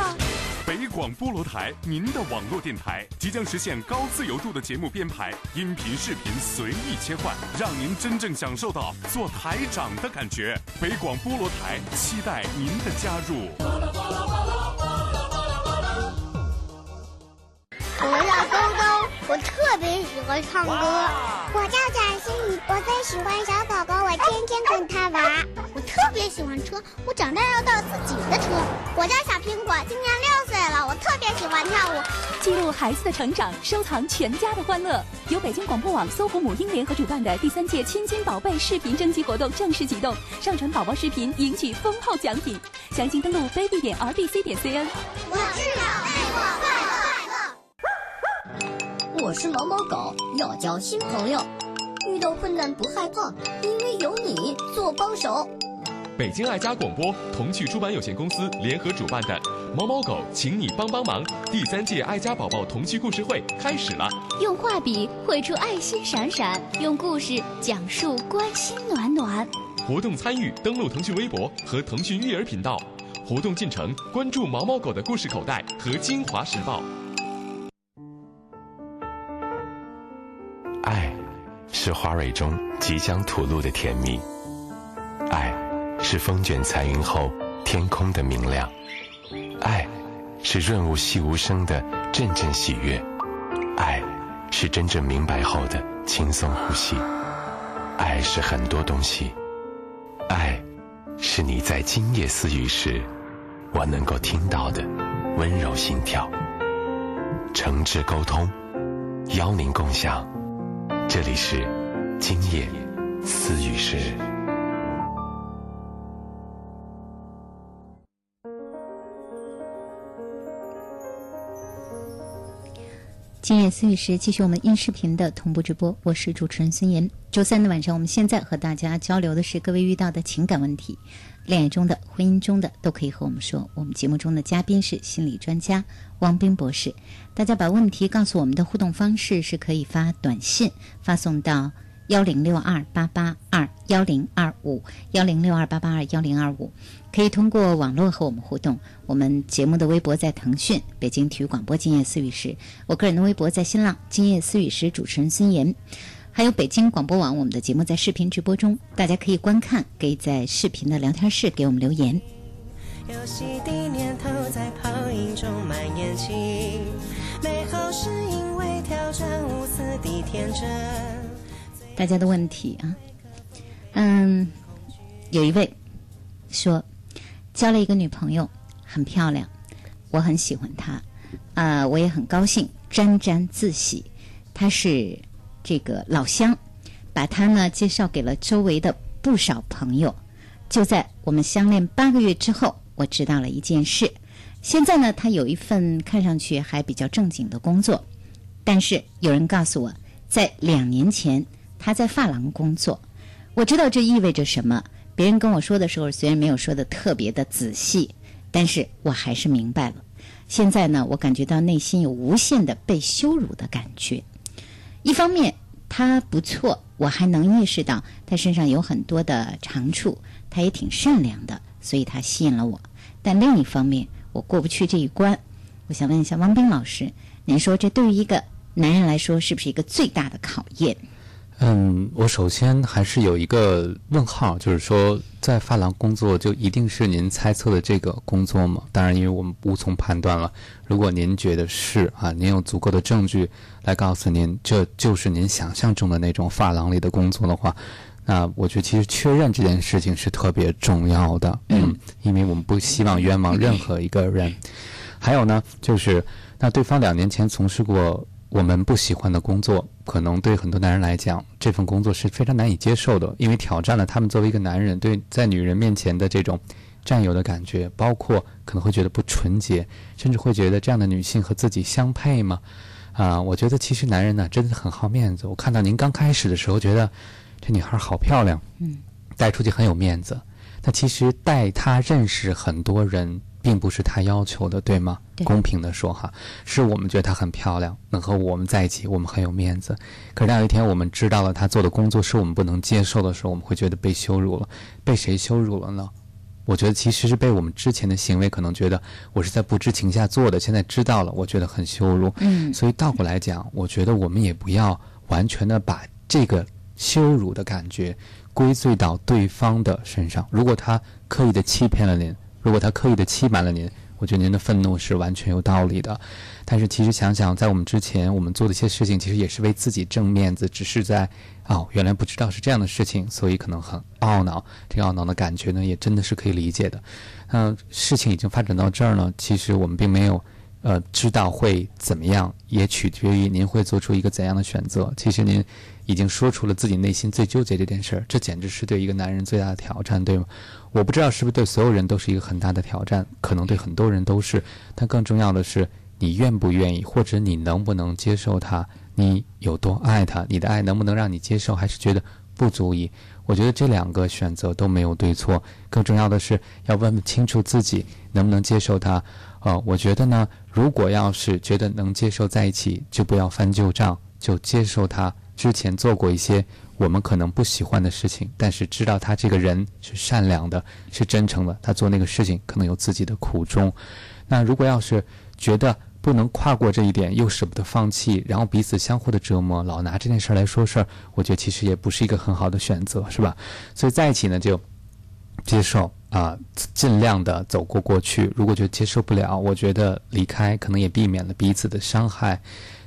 北广菠萝台，您的网络电台即将实现高自由度的节目编排，音频、视频随意切换，让您真正享受到做台长的感觉。北广菠萝台，期待您的加入。我叫东东，我特别喜欢唱歌。我叫展欣怡，我最喜欢小狗狗，我天天跟它玩。我特别喜欢车，我长大要到自己的车。我叫小苹果，今年六岁了，我特别喜欢跳舞。记录孩子的成长，收藏全家的欢乐。由北京广播网、搜狐母婴联合主办的第三届“亲亲宝贝”视频征集活动正式启动，上传宝宝视频，赢取丰厚奖品。详情登录 baby 点 rbc 点 cn。我是宝贝，我快乐。我是毛毛狗，要交新朋友，遇到困难不害怕，因为有你做帮手。北京爱家广播童趣出版有限公司联合主办的“毛毛狗，请你帮帮忙”第三届爱家宝宝童趣故事会开始了。用画笔绘出爱心闪闪，用故事讲述关心暖暖。活动参与登录腾讯微博和腾讯育儿频道，活动进程关注毛毛狗的故事口袋和京华时报。爱，是花蕊中即将吐露的甜蜜；爱，是风卷残云后天空的明亮；爱，是润物细无声的阵阵喜悦；爱，是真正明白后的轻松呼吸；爱是很多东西；爱，是你在今夜私语时，我能够听到的温柔心跳。诚挚沟通，邀您共享。这里是今夜私语时。今夜思雨时，继续我们音视频的同步直播。我是主持人孙岩。周三的晚上，我们现在和大家交流的是各位遇到的情感问题，恋爱中的、婚姻中的，都可以和我们说。我们节目中的嘉宾是心理专家汪斌博士。大家把问题告诉我们的互动方式是可以发短信发送到幺零六二八八二幺零二五幺零六二八八二幺零二五，可以通过网络和我们互动。我们节目的微博在腾讯北京体育广播今夜思雨时，我个人的微博在新浪今夜思雨时主持人孙岩，还有北京广播网我们的节目在视频直播中，大家可以观看，可以在视频的聊天室给我们留言。游戏的念头在泡影中蔓延起，美好是因为挑战无私的天真。大家的问题啊，嗯，有一位说交了一个女朋友，很漂亮，我很喜欢她，啊，我也很高兴，沾沾自喜。她是这个老乡，把他呢介绍给了周围的不少朋友。就在我们相恋八个月之后，我知道了一件事。现在呢，他有一份看上去还比较正经的工作，但是有人告诉我，在两年前他在发廊工作。我知道这意味着什么。别人跟我说的时候，虽然没有说的特别的仔细，但是我还是明白了。现在呢，我感觉到内心有无限的被羞辱的感觉。一方面他不错，我还能意识到他身上有很多的长处。他也挺善良的，所以他吸引了我。但另一方面，我过不去这一关。我想问一下汪斌老师，您说这对于一个男人来说，是不是一个最大的考验？嗯，我首先还是有一个问号，就是说，在发廊工作就一定是您猜测的这个工作吗？当然，因为我们无从判断了。如果您觉得是啊，您有足够的证据来告诉您这就是您想象中的那种发廊里的工作的话。那我觉得其实确认这件事情是特别重要的，嗯，因为我们不希望冤枉任何一个人。还有呢，就是那对方两年前从事过我们不喜欢的工作，可能对很多男人来讲，这份工作是非常难以接受的，因为挑战了他们作为一个男人对在女人面前的这种占有的感觉，包括可能会觉得不纯洁，甚至会觉得这样的女性和自己相配吗？啊，我觉得其实男人呢真的很好面子。我看到您刚开始的时候觉得。这女孩好漂亮，嗯，带出去很有面子。那其实带她认识很多人，并不是他要求的，对吗？公平的说哈，是我们觉得她很漂亮，能和我们在一起，我们很有面子。可是当有一天我们知道了她做的工作是我们不能接受的时候，我们会觉得被羞辱了。被谁羞辱了呢？我觉得其实是被我们之前的行为，可能觉得我是在不知情下做的，现在知道了，我觉得很羞辱。嗯，所以倒过来讲，我觉得我们也不要完全的把这个。羞辱的感觉归罪到对方的身上。如果他刻意的欺骗了您，如果他刻意的欺瞒了您，我觉得您的愤怒是完全有道理的。但是其实想想，在我们之前我们做的一些事情，其实也是为自己挣面子，只是在哦，原来不知道是这样的事情，所以可能很懊恼。这个懊恼的感觉呢，也真的是可以理解的。嗯，事情已经发展到这儿呢，其实我们并没有呃知道会怎么样，也取决于您会做出一个怎样的选择。其实您。已经说出了自己内心最纠结这件事儿，这简直是对一个男人最大的挑战，对吗？我不知道是不是对所有人都是一个很大的挑战，可能对很多人都是。但更重要的是，你愿不愿意，或者你能不能接受他？你有多爱他？你的爱能不能让你接受？还是觉得不足以？我觉得这两个选择都没有对错。更重要的是要问清楚自己能不能接受他。呃，我觉得呢，如果要是觉得能接受在一起，就不要翻旧账，就接受他。之前做过一些我们可能不喜欢的事情，但是知道他这个人是善良的，是真诚的。他做那个事情可能有自己的苦衷。那如果要是觉得不能跨过这一点，又舍不得放弃，然后彼此相互的折磨，老拿这件事来说事儿，我觉得其实也不是一个很好的选择，是吧？所以在一起呢，就接受啊，尽量的走过过去。如果觉得接受不了，我觉得离开，可能也避免了彼此的伤害。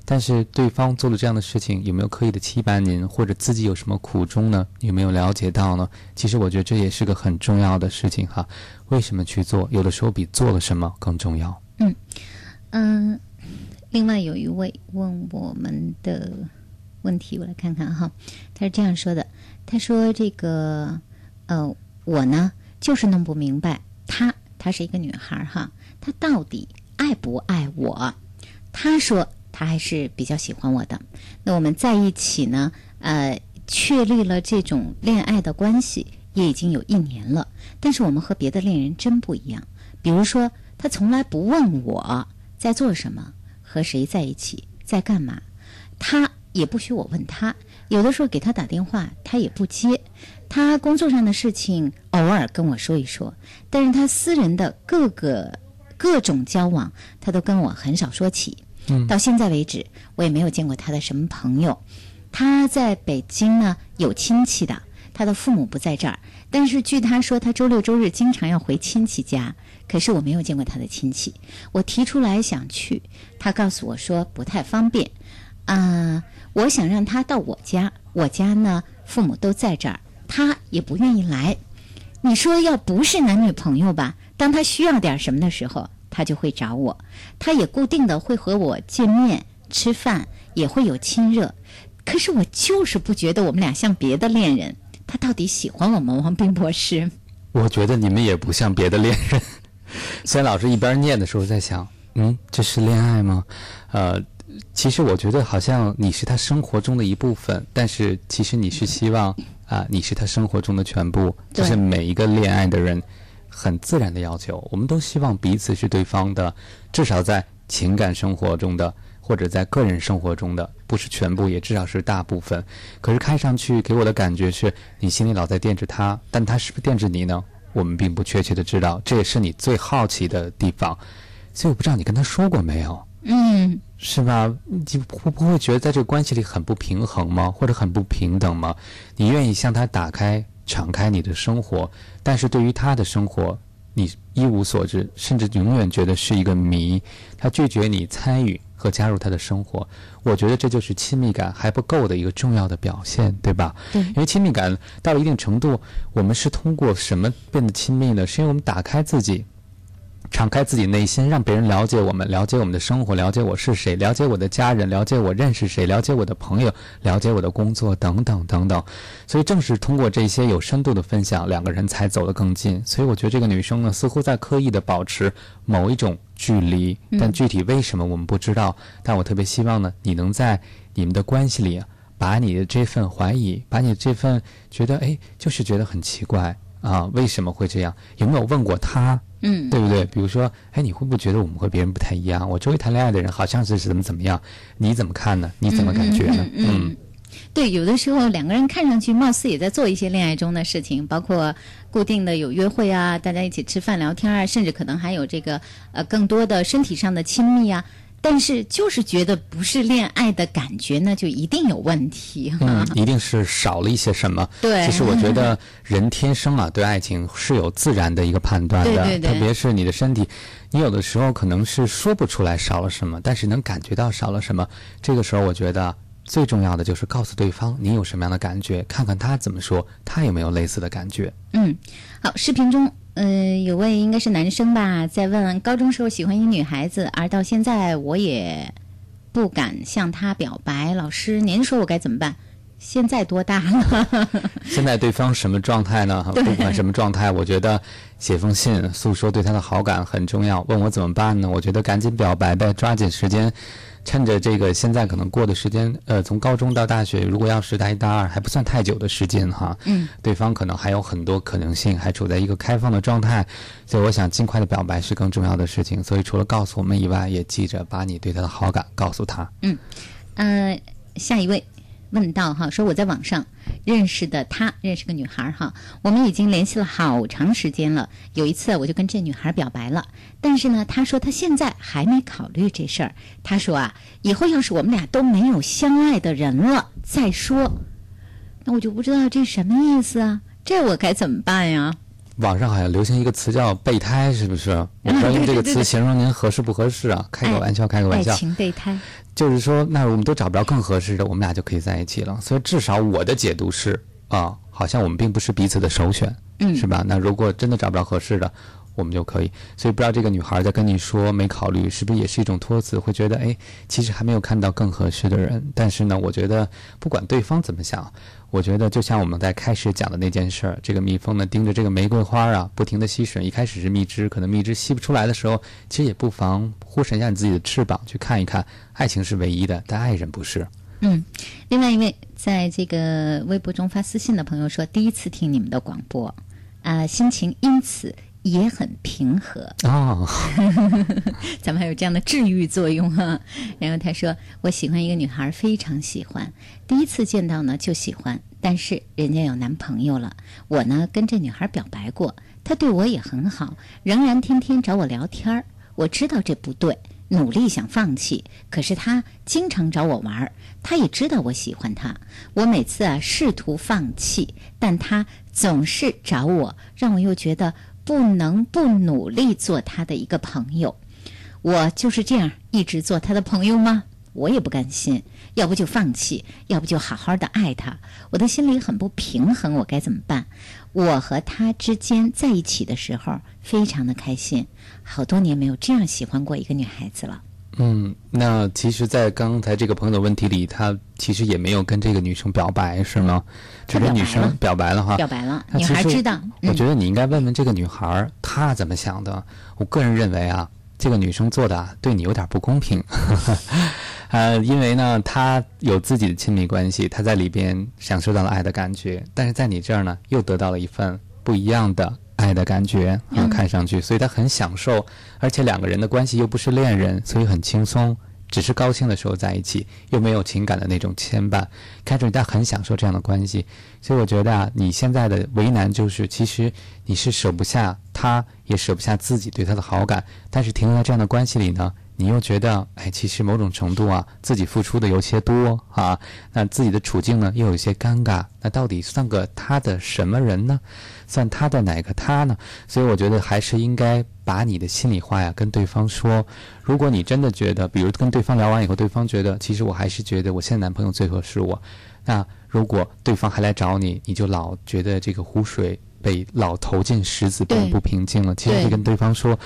但是对方做了这样的事情，有没有刻意的欺瞒您，或者自己有什么苦衷呢？有没有了解到呢？其实我觉得这也是个很重要的事情哈。为什么去做？有的时候比做了什么更重要。嗯嗯。另外有一位问我们的问题，我来看看哈。他是这样说的：他说这个呃，我呢就是弄不明白，她她是一个女孩哈，她到底爱不爱我？她说。他还是比较喜欢我的，那我们在一起呢？呃，确立了这种恋爱的关系也已经有一年了。但是我们和别的恋人真不一样。比如说，他从来不问我在做什么，和谁在一起，在干嘛。他也不许我问他。有的时候给他打电话，他也不接。他工作上的事情偶尔跟我说一说，但是他私人的各个各种交往，他都跟我很少说起。到现在为止，我也没有见过他的什么朋友。他在北京呢，有亲戚的，他的父母不在这儿。但是据他说，他周六周日经常要回亲戚家。可是我没有见过他的亲戚。我提出来想去，他告诉我说不太方便。啊，我想让他到我家，我家呢父母都在这儿，他也不愿意来。你说要不是男女朋友吧？当他需要点什么的时候。他就会找我，他也固定的会和我见面吃饭，也会有亲热。可是我就是不觉得我们俩像别的恋人。他到底喜欢我吗？王斌博士？我觉得你们也不像别的恋人。虽然老师一边念的时候在想，嗯，这是恋爱吗？呃，其实我觉得好像你是他生活中的一部分，但是其实你是希望啊，你是他生活中的全部。就是每一个恋爱的人很自然的要求，我们都希望彼此是对方的，至少在情感生活中的。或者在个人生活中的不是全部，也至少是大部分。可是看上去给我的感觉是你心里老在惦着他，但他是不是惦着你呢？我们并不确切的知道，这也是你最好奇的地方。所以我不知道你跟他说过没有？嗯，是吧？你会不会觉得在这个关系里很不平衡吗？或者很不平等吗？你愿意向他打开、敞开你的生活，但是对于他的生活，你一无所知，甚至永远觉得是一个谜。他拒绝你参与。和加入他的生活，我觉得这就是亲密感还不够的一个重要的表现，对吧？对，因为亲密感到了一定程度，我们是通过什么变得亲密呢？是因为我们打开自己。敞开自己内心，让别人了解我们，了解我们的生活，了解我是谁，了解我的家人，了解我认识谁，了解我的朋友，了解我的工作，等等等等。所以正是通过这些有深度的分享，两个人才走得更近。所以我觉得这个女生呢，似乎在刻意的保持某一种距离，但具体为什么我们不知道。但我特别希望呢，你能在你们的关系里，把你的这份怀疑，把你这份觉得，哎，就是觉得很奇怪啊，为什么会这样？有没有问过他？嗯，对不对？比如说，哎，你会不会觉得我们和别人不太一样？我周围谈恋爱的人好像是怎么怎么样，你怎么看呢？你怎么感觉呢？嗯，对，有的时候两个人看上去貌似也在做一些恋爱中的事情，包括固定的有约会啊，大家一起吃饭聊天啊，甚至可能还有这个呃更多的身体上的亲密啊。但是就是觉得不是恋爱的感觉那，就一定有问题。嗯，一定是少了一些什么。对，其实我觉得人天生啊，对爱情是有自然的一个判断的。对对对。特别是你的身体，你有的时候可能是说不出来少了什么，但是能感觉到少了什么。这个时候，我觉得最重要的就是告诉对方你有什么样的感觉，看看他怎么说，他有没有类似的感觉。嗯，好，视频中。嗯，有位应该是男生吧，在问高中时候喜欢一女孩子，而到现在我也不敢向她表白。老师，您说我该怎么办？现在多大了？现在对方什么状态呢？不管什么状态，我觉得写封信诉说对他的好感很重要。问我怎么办呢？我觉得赶紧表白呗，抓紧时间。趁着这个现在可能过的时间，呃，从高中到大学，如果要是大一、大二，还不算太久的时间哈。嗯。对方可能还有很多可能性，还处在一个开放的状态，所以我想尽快的表白是更重要的事情。所以除了告诉我们以外，也记着把你对他的好感告诉他。嗯，呃，下一位。问到哈，说我在网上认识的他，认识个女孩哈，我们已经联系了好长时间了。有一次我就跟这女孩表白了，但是呢，她说她现在还没考虑这事儿。她说啊，以后要是我们俩都没有相爱的人了再说。那我就不知道这什么意思啊？这我该怎么办呀？网上好像流行一个词叫备胎，是不是？我不知道用这个词形容您合适不合适啊？开个玩笑，开个玩笑。爱情备胎。就是说，那我们都找不着更合适的，我们俩就可以在一起了。所以至少我的解读是啊，好像我们并不是彼此的首选，嗯，是吧？那如果真的找不着合适的，我们就可以。所以不知道这个女孩在跟你说没考虑，是不是也是一种托词？会觉得哎，其实还没有看到更合适的人。但是呢，我觉得不管对方怎么想。我觉得就像我们在开始讲的那件事儿，这个蜜蜂呢盯着这个玫瑰花啊，不停的吸水。一开始是蜜汁，可能蜜汁吸不出来的时候，其实也不妨忽视一下你自己的翅膀，去看一看，爱情是唯一的，但爱人不是。嗯，另外一位在这个微博中发私信的朋友说，第一次听你们的广播，啊，心情因此。也很平和哦，咱们还有这样的治愈作用哈。然后他说：“我喜欢一个女孩，非常喜欢，第一次见到呢就喜欢，但是人家有男朋友了。我呢跟这女孩表白过，她对我也很好，仍然天天找我聊天儿。我知道这不对，努力想放弃，可是她经常找我玩儿，她也知道我喜欢她。我每次啊试图放弃，但她总是找我，让我又觉得。”不能不努力做他的一个朋友，我就是这样一直做他的朋友吗？我也不甘心，要不就放弃，要不就好好的爱他。我的心里很不平衡，我该怎么办？我和他之间在一起的时候非常的开心，好多年没有这样喜欢过一个女孩子了。嗯，那其实，在刚才这个朋友的问题里，他其实也没有跟这个女生表白，是吗？只是女生表白了哈，表白了，女孩知道。我觉得你应该问问这个女孩，她怎么想的。我个人认为啊，这个女生做的对你有点不公平。呃，因为呢，她有自己的亲密关系，她在里边享受到了爱的感觉，但是在你这儿呢，又得到了一份不一样的。爱的感觉啊，看上去，所以他很享受，而且两个人的关系又不是恋人，所以很轻松，只是高兴的时候在一起，又没有情感的那种牵绊，看着他很享受这样的关系，所以我觉得啊，你现在的为难就是，其实你是舍不下他，也舍不下自己对他的好感，但是停留在这样的关系里呢？你又觉得，哎，其实某种程度啊，自己付出的有些多啊，那自己的处境呢又有些尴尬，那到底算个他的什么人呢？算他的哪个他呢？所以我觉得还是应该把你的心里话呀跟对方说。如果你真的觉得，比如跟对方聊完以后，对方觉得其实我还是觉得我现在男朋友最合适我，那如果对方还来找你，你就老觉得这个湖水被老投进石子变不平静了。其实跟对方说。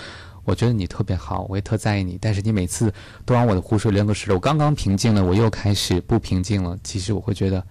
我觉得你特别好，我也特在意你，但是你每次都往我的湖水扔个石头，我刚刚平静了，我又开始不平静了。其实我会觉得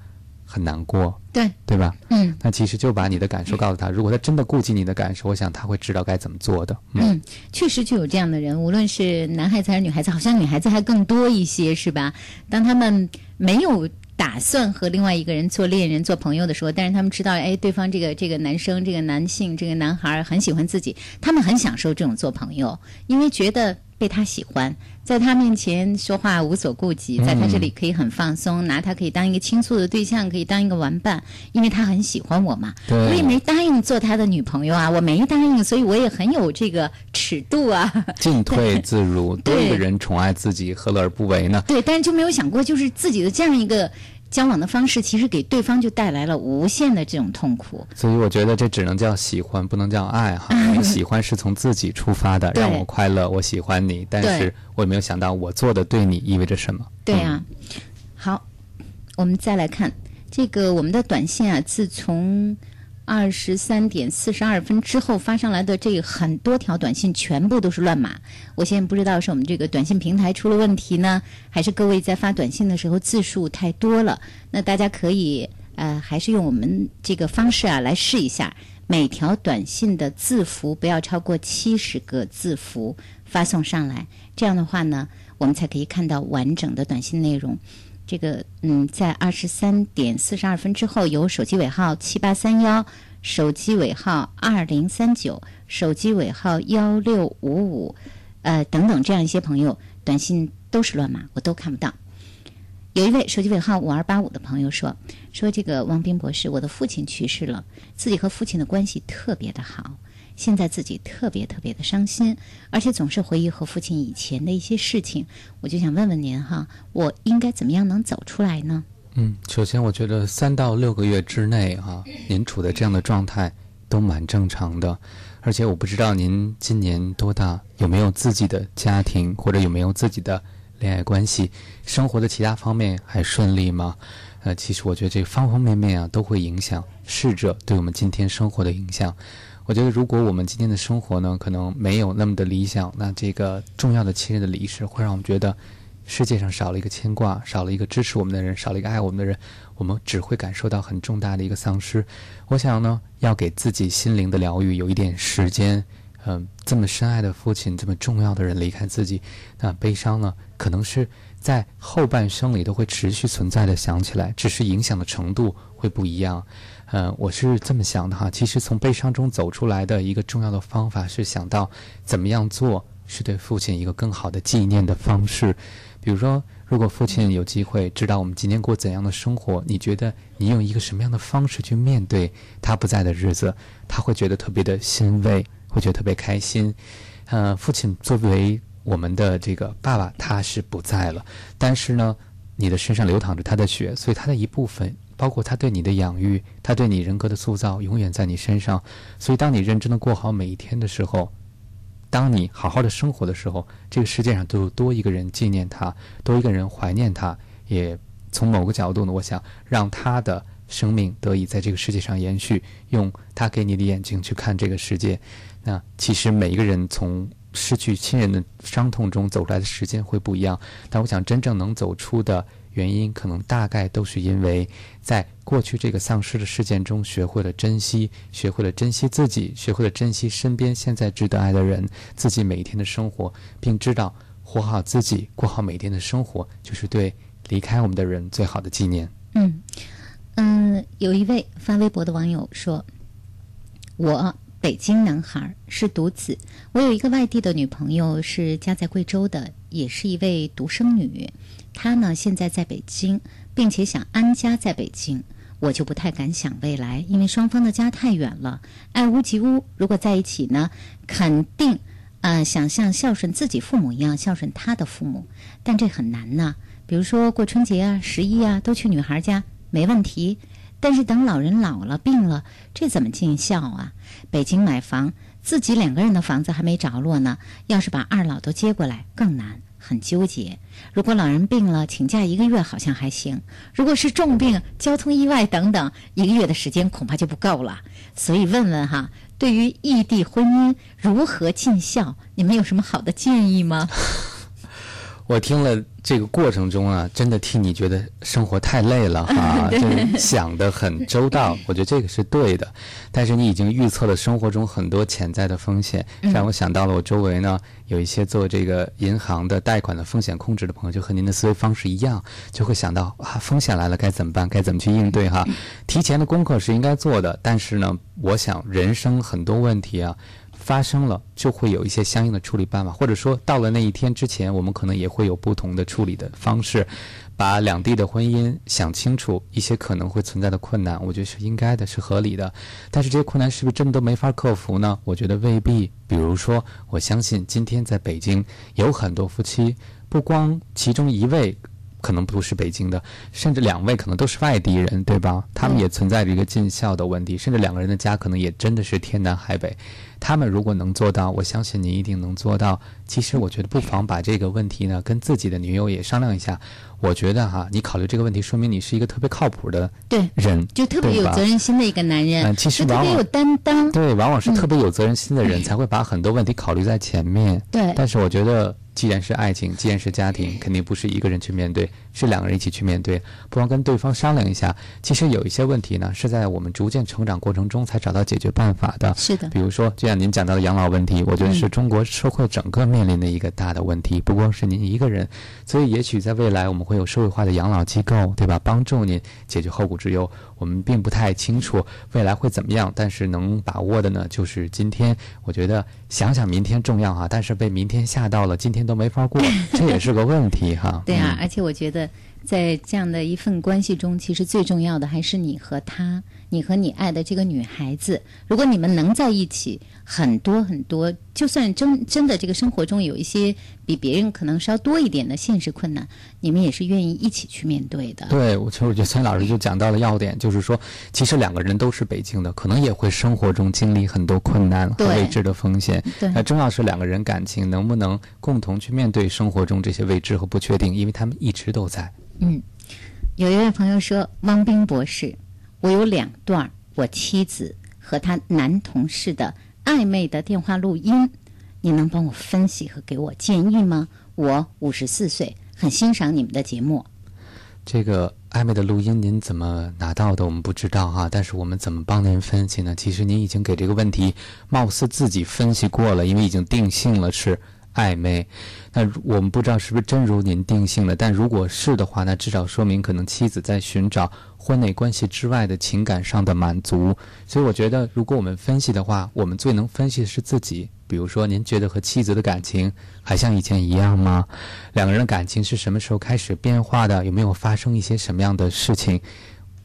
很难过，对对吧？嗯，那其实就把你的感受告诉他，如果他真的顾及你的感受，我想他会知道该怎么做的。嗯，确实就有这样的人，无论是男孩子还是女孩子，好像女孩子还更多一些，是吧？当他们没有。打算和另外一个人做恋人、做朋友的时候，但是他们知道，哎，对方这个这个男生、这个男性、这个男孩很喜欢自己，他们很享受这种做朋友，因为觉得被他喜欢，在他面前说话无所顾忌，在他这里可以很放松，拿他可以当一个倾诉的对象，可以当一个玩伴，因为他很喜欢我嘛。我也没答应做他的女朋友啊，我没答应，所以我也很有这个尺度啊，进退自如，多一个人宠爱自己，何乐而不为呢？对，但是就没有想过，就是自己的这样一个。交往的方式其实给对方就带来了无限的这种痛苦，所以我觉得这只能叫喜欢，不能叫爱哈。喜欢是从自己出发的，让我快乐，我喜欢你，但是我也没有想到我做的对你意味着什么。对啊，好，我们再来看这个我们的短信啊，自从。二十三点四十二分之后发上来的这很多条短信全部都是乱码，我现在不知道是我们这个短信平台出了问题呢，还是各位在发短信的时候字数太多了。那大家可以呃，还是用我们这个方式啊来试一下，每条短信的字符不要超过七十个字符发送上来，这样的话呢，我们才可以看到完整的短信内容。这个嗯，在二十三点四十二分之后，有手机尾号七八三幺、手机尾号二零三九、手机尾号幺六五五，呃等等这样一些朋友，短信都是乱码，我都看不到。有一位手机尾号五二八五的朋友说：“说这个王斌博士，我的父亲去世了，自己和父亲的关系特别的好。”现在自己特别特别的伤心，而且总是回忆和父亲以前的一些事情。我就想问问您哈，我应该怎么样能走出来呢？嗯，首先我觉得三到六个月之内哈，您处在这样的状态都蛮正常的。而且我不知道您今年多大，有没有自己的家庭，或者有没有自己的恋爱关系，生活的其他方面还顺利吗？呃，其实我觉得这方方面面啊都会影响逝者对我们今天生活的影响。我觉得，如果我们今天的生活呢，可能没有那么的理想，那这个重要的亲人的离世，会让我们觉得世界上少了一个牵挂，少了一个支持我们的人，少了一个爱我们的人，我们只会感受到很重大的一个丧失。我想呢，要给自己心灵的疗愈有一点时间。嗯，这么深爱的父亲，这么重要的人离开自己，那悲伤呢，可能是在后半生里都会持续存在的，想起来，只是影响的程度会不一样。呃，我是这么想的哈。其实从悲伤中走出来的一个重要的方法是想到怎么样做是对父亲一个更好的纪念的方式。比如说，如果父亲有机会知道我们今天过怎样的生活，你觉得你用一个什么样的方式去面对他不在的日子，他会觉得特别的欣慰，会觉得特别开心。呃，父亲作为我们的这个爸爸，他是不在了，但是呢，你的身上流淌着他的血，所以他的一部分。包括他对你的养育，他对你人格的塑造，永远在你身上。所以，当你认真的过好每一天的时候，当你好好的生活的时候，这个世界上都有多一个人纪念他，多一个人怀念他。也从某个角度呢，我想让他的生命得以在这个世界上延续，用他给你的眼睛去看这个世界。那其实每一个人从失去亲人的伤痛中走出来的时间会不一样。但我想，真正能走出的原因，可能大概都是因为在过去这个丧失的事件中，学会了珍惜，学会了珍惜自己，学会了珍惜身边现在值得爱的人，自己每一天的生活，并知道活好自己，过好每天的生活，就是对离开我们的人最好的纪念。嗯嗯，有一位发微博的网友说：“我。”北京男孩是独子，我有一个外地的女朋友，是家在贵州的，也是一位独生女。他呢现在在北京，并且想安家在北京。我就不太敢想未来，因为双方的家太远了，爱屋及乌。如果在一起呢，肯定，呃，想像孝顺自己父母一样孝顺他的父母，但这很难呐。比如说过春节啊、十一啊，都去女孩家，没问题。但是等老人老了病了，这怎么尽孝啊？北京买房，自己两个人的房子还没着落呢。要是把二老都接过来，更难，很纠结。如果老人病了，请假一个月好像还行；如果是重病、交通意外等等，一个月的时间恐怕就不够了。所以问问哈，对于异地婚姻如何尽孝，你们有什么好的建议吗？我听了这个过程中啊，真的替你觉得生活太累了 哈，就想的很周到，我觉得这个是对的。但是你已经预测了生活中很多潜在的风险，让我想到了我周围呢有一些做这个银行的贷款的风险控制的朋友，就和您的思维方式一样，就会想到啊风险来了该怎么办，该怎么去应对哈。提前的功课是应该做的，但是呢，我想人生很多问题啊。发生了就会有一些相应的处理办法，或者说到了那一天之前，我们可能也会有不同的处理的方式，把两地的婚姻想清楚一些可能会存在的困难，我觉得是应该的，是合理的。但是这些困难是不是真的都没法克服呢？我觉得未必。比如说，我相信今天在北京有很多夫妻，不光其中一位。可能不是北京的，甚至两位可能都是外地人，对吧？他们也存在着一个尽孝的问题，甚至两个人的家可能也真的是天南海北。他们如果能做到，我相信你一定能做到。其实我觉得不妨把这个问题呢跟自己的女友也商量一下。我觉得哈，你考虑这个问题，说明你是一个特别靠谱的对人，就特别有责任心的一个男人。嗯，其实往往有担当，对，往往是特别有责任心的人 才会把很多问题考虑在前面。对，但是我觉得。既然是爱情，既然是家庭，肯定不是一个人去面对，是两个人一起去面对。不妨跟对方商量一下。其实有一些问题呢，是在我们逐渐成长过程中才找到解决办法的。是的。比如说，就像您讲到的养老问题，我觉得是中国社会整个面临的一个大的问题，不光是您一个人。所以，也许在未来我们会有社会化的养老机构，对吧？帮助您解决后顾之忧。我们并不太清楚未来会怎么样，但是能把握的呢，就是今天。我觉得想想明天重要哈，但是被明天吓到了，今天都没法过，这也是个问题哈。对啊，而且我觉得在这样的一份关系中，其实最重要的还是你和他。你和你爱的这个女孩子，如果你们能在一起，很多很多，就算真真的这个生活中有一些比别人可能稍多一点的现实困难，你们也是愿意一起去面对的。对，我其实我觉得孙老师就讲到了要点，就是说，其实两个人都是北京的，可能也会生活中经历很多困难和未知的风险。对，那重要是两个人感情能不能共同去面对生活中这些未知和不确定，因为他们一直都在。嗯，有一位朋友说，汪冰博士。我有两段我妻子和她男同事的暧昧的电话录音，你能帮我分析和给我建议吗？我五十四岁，很欣赏你们的节目。这个暧昧的录音您怎么拿到的？我们不知道哈，但是我们怎么帮您分析呢？其实您已经给这个问题貌似自己分析过了，因为已经定性了是暧昧。那我们不知道是不是真如您定性的，但如果是的话，那至少说明可能妻子在寻找。婚内关系之外的情感上的满足，所以我觉得，如果我们分析的话，我们最能分析的是自己。比如说，您觉得和妻子的感情还像以前一样吗？两个人的感情是什么时候开始变化的？有没有发生一些什么样的事情？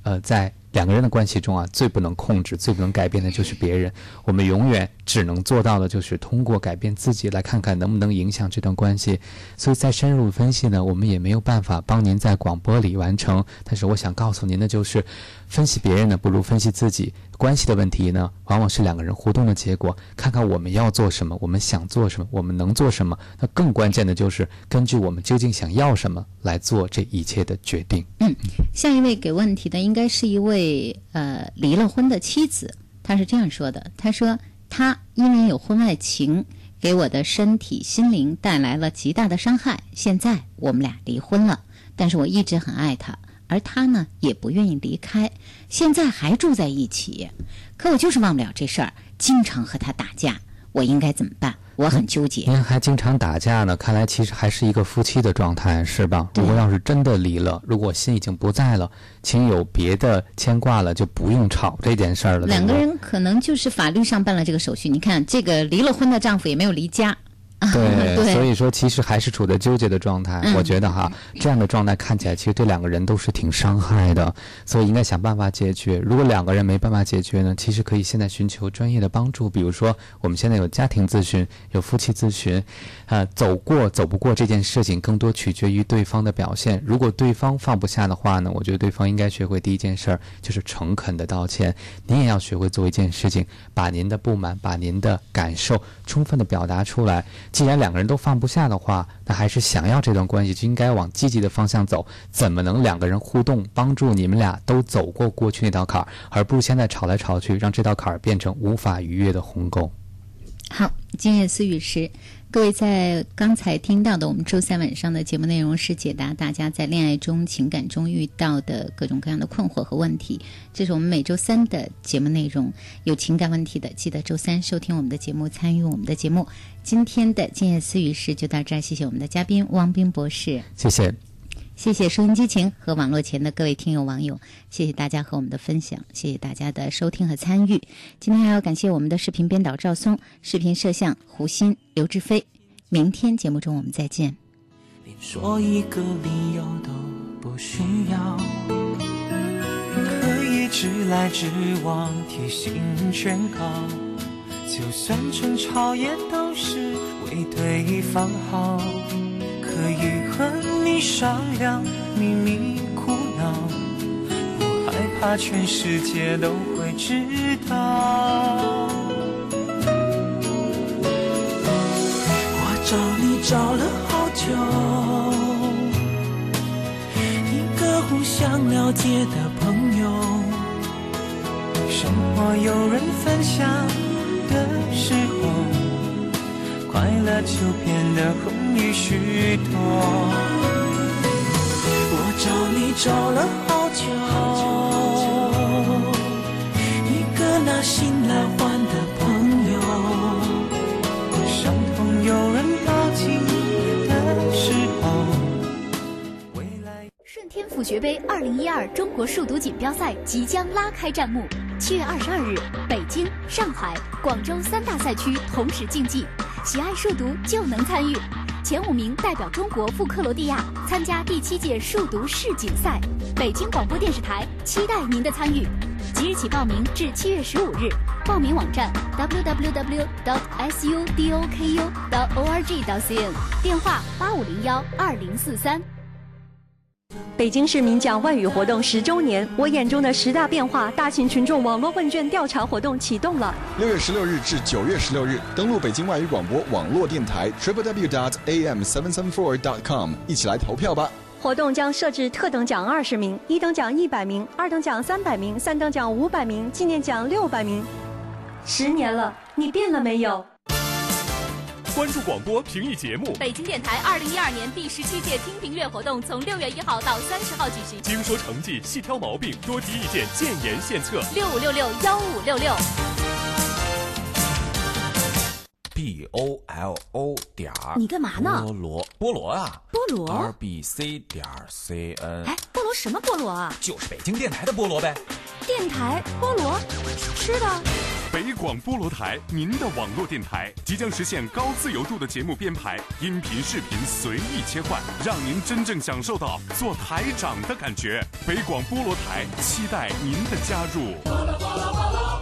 呃，在。两个人的关系中啊，最不能控制、最不能改变的就是别人。我们永远只能做到的就是通过改变自己，来看看能不能影响这段关系。所以，在深入分析呢，我们也没有办法帮您在广播里完成。但是，我想告诉您的就是，分析别人呢，不如分析自己。关系的问题呢，往往是两个人互动的结果。看看我们要做什么，我们想做什么，我们能做什么。那更关键的就是根据我们究竟想要什么来做这一切的决定。嗯，下一位给问题的应该是一位呃离了婚的妻子，她是这样说的：她说她因为有婚外情，给我的身体、心灵带来了极大的伤害。现在我们俩离婚了，但是我一直很爱他，而他呢也不愿意离开，现在还住在一起。可我就是忘不了这事儿，经常和他打架，我应该怎么办？我很纠结。您还经常打架呢，看来其实还是一个夫妻的状态，是吧？如果要是真的离了，如果心已经不在了，情有别的牵挂了，就不用吵这件事儿了。两个人可能就是法律上办了这个手续。你看，这个离了婚的丈夫也没有离家。对，所以说其实还是处在纠结的状态。我觉得哈，这样的状态看起来其实对两个人都是挺伤害的，所以应该想办法解决。如果两个人没办法解决呢，其实可以现在寻求专业的帮助，比如说我们现在有家庭咨询，有夫妻咨询，啊，走过走不过这件事情，更多取决于对方的表现。如果对方放不下的话呢，我觉得对方应该学会第一件事儿就是诚恳的道歉。您也要学会做一件事情，把您的不满、把您的感受充分的表达出来。既然两个人都放不下的话，那还是想要这段关系，就应该往积极的方向走。怎么能两个人互动，帮助你们俩都走过过去那道坎儿，而不是现在吵来吵去，让这道坎儿变成无法逾越的鸿沟？好，今夜思雨时。各位在刚才听到的，我们周三晚上的节目内容是解答大家在恋爱中、情感中遇到的各种各样的困惑和问题。这是我们每周三的节目内容。有情感问题的，记得周三收听我们的节目，参与我们的节目。今天的今夜思语时就到这儿，谢谢我们的嘉宾汪斌博士，谢谢。谢谢收音机前和网络前的各位听友网友，谢谢大家和我们的分享，谢谢大家的收听和参与。今天还要感谢我们的视频编导赵松，视频摄像胡鑫、刘志飞。明天节目中我们再见。连说一个理由都不需要，可以直来直往，贴心劝告，就算争吵也都是为对方好。可以和商量，秘密苦恼，不害怕全世界都会知道。我找你找了好久，一个互相了解的朋友，生活有人分享的时候。快乐就变得容易许多。找你找了好久，一个拿心来换的朋友。伤痛有人抱紧的时候，未来。顺天府学杯二零一二中国数独锦标赛即将拉开战幕，七月二十二日，北京、上海、广州三大赛区同时竞技。喜爱数独就能参与，前五名代表中国赴克罗地亚参加第七届数独世锦赛。北京广播电视台期待您的参与，即日起报名至七月十五日。报名网站：www.sudoku.org.cn，电话：八五零幺二零四三。北京市民讲外语活动十周年，我眼中的十大变化大型群众网络问卷调查活动启动了。六月十六日至九月十六日，登录北京外语广播网络电台，Triple W dot AM 774 dot com 一起来投票吧。活动将设置特等奖二十名，一等奖一百名，二等奖三百名，三等奖五百名，纪念奖六百名。十年了，你变了没有？关注广播评议节目。北京电台二零一二年第十七届听评月活动从六月一号到三十号举行。精说成绩，细挑毛病，多提意见，建言献策。六五六六幺五六六。B o l o 点儿。你干嘛呢？菠萝，菠萝啊。菠萝。r b c 点 c n。哎，菠萝什么菠萝啊？就是北京电台的菠萝呗。电台菠萝，吃的。北广菠萝台，您的网络电台即将实现高自由度的节目编排，音频、视频随意切换，让您真正享受到做台长的感觉。北广菠萝台，期待您的加入。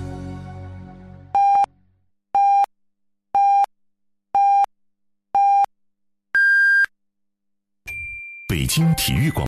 北京体育广。